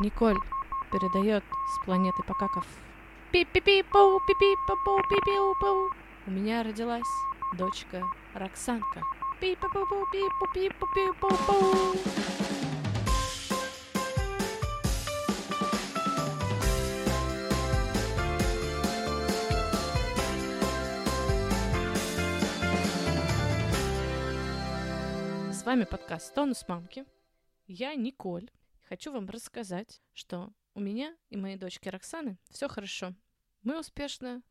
Николь передает с планеты Покаков. У меня родилась дочка Роксанка. Пи-пи-пу-пу, С вами подкаст «Тонус мамки». Я Николь. Хочу вам рассказать, что у меня и моей дочки Роксаны все хорошо. Мы успешно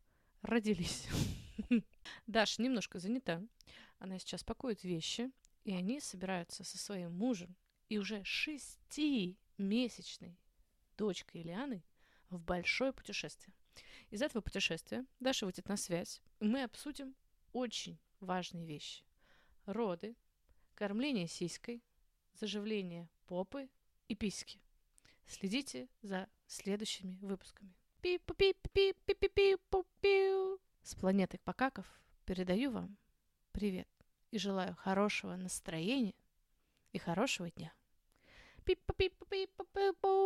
родились. Даша немножко занята. Она сейчас пакует вещи, и они собираются со своим мужем и уже шестимесячной дочкой Ильяной в большое путешествие. Из этого путешествия Даша выйдет на связь, и мы обсудим очень важные вещи. Роды, кормление сиськой, заживление попы и письки. Следите за следующими выпусками. Пи-пу-пи-пи-пи-пи-пи-пу-пиу. С планеты Покаков передаю вам привет и желаю хорошего настроения и хорошего дня. Пи-пу-пи-пу-пи-пу-пу-пу-пи-пу.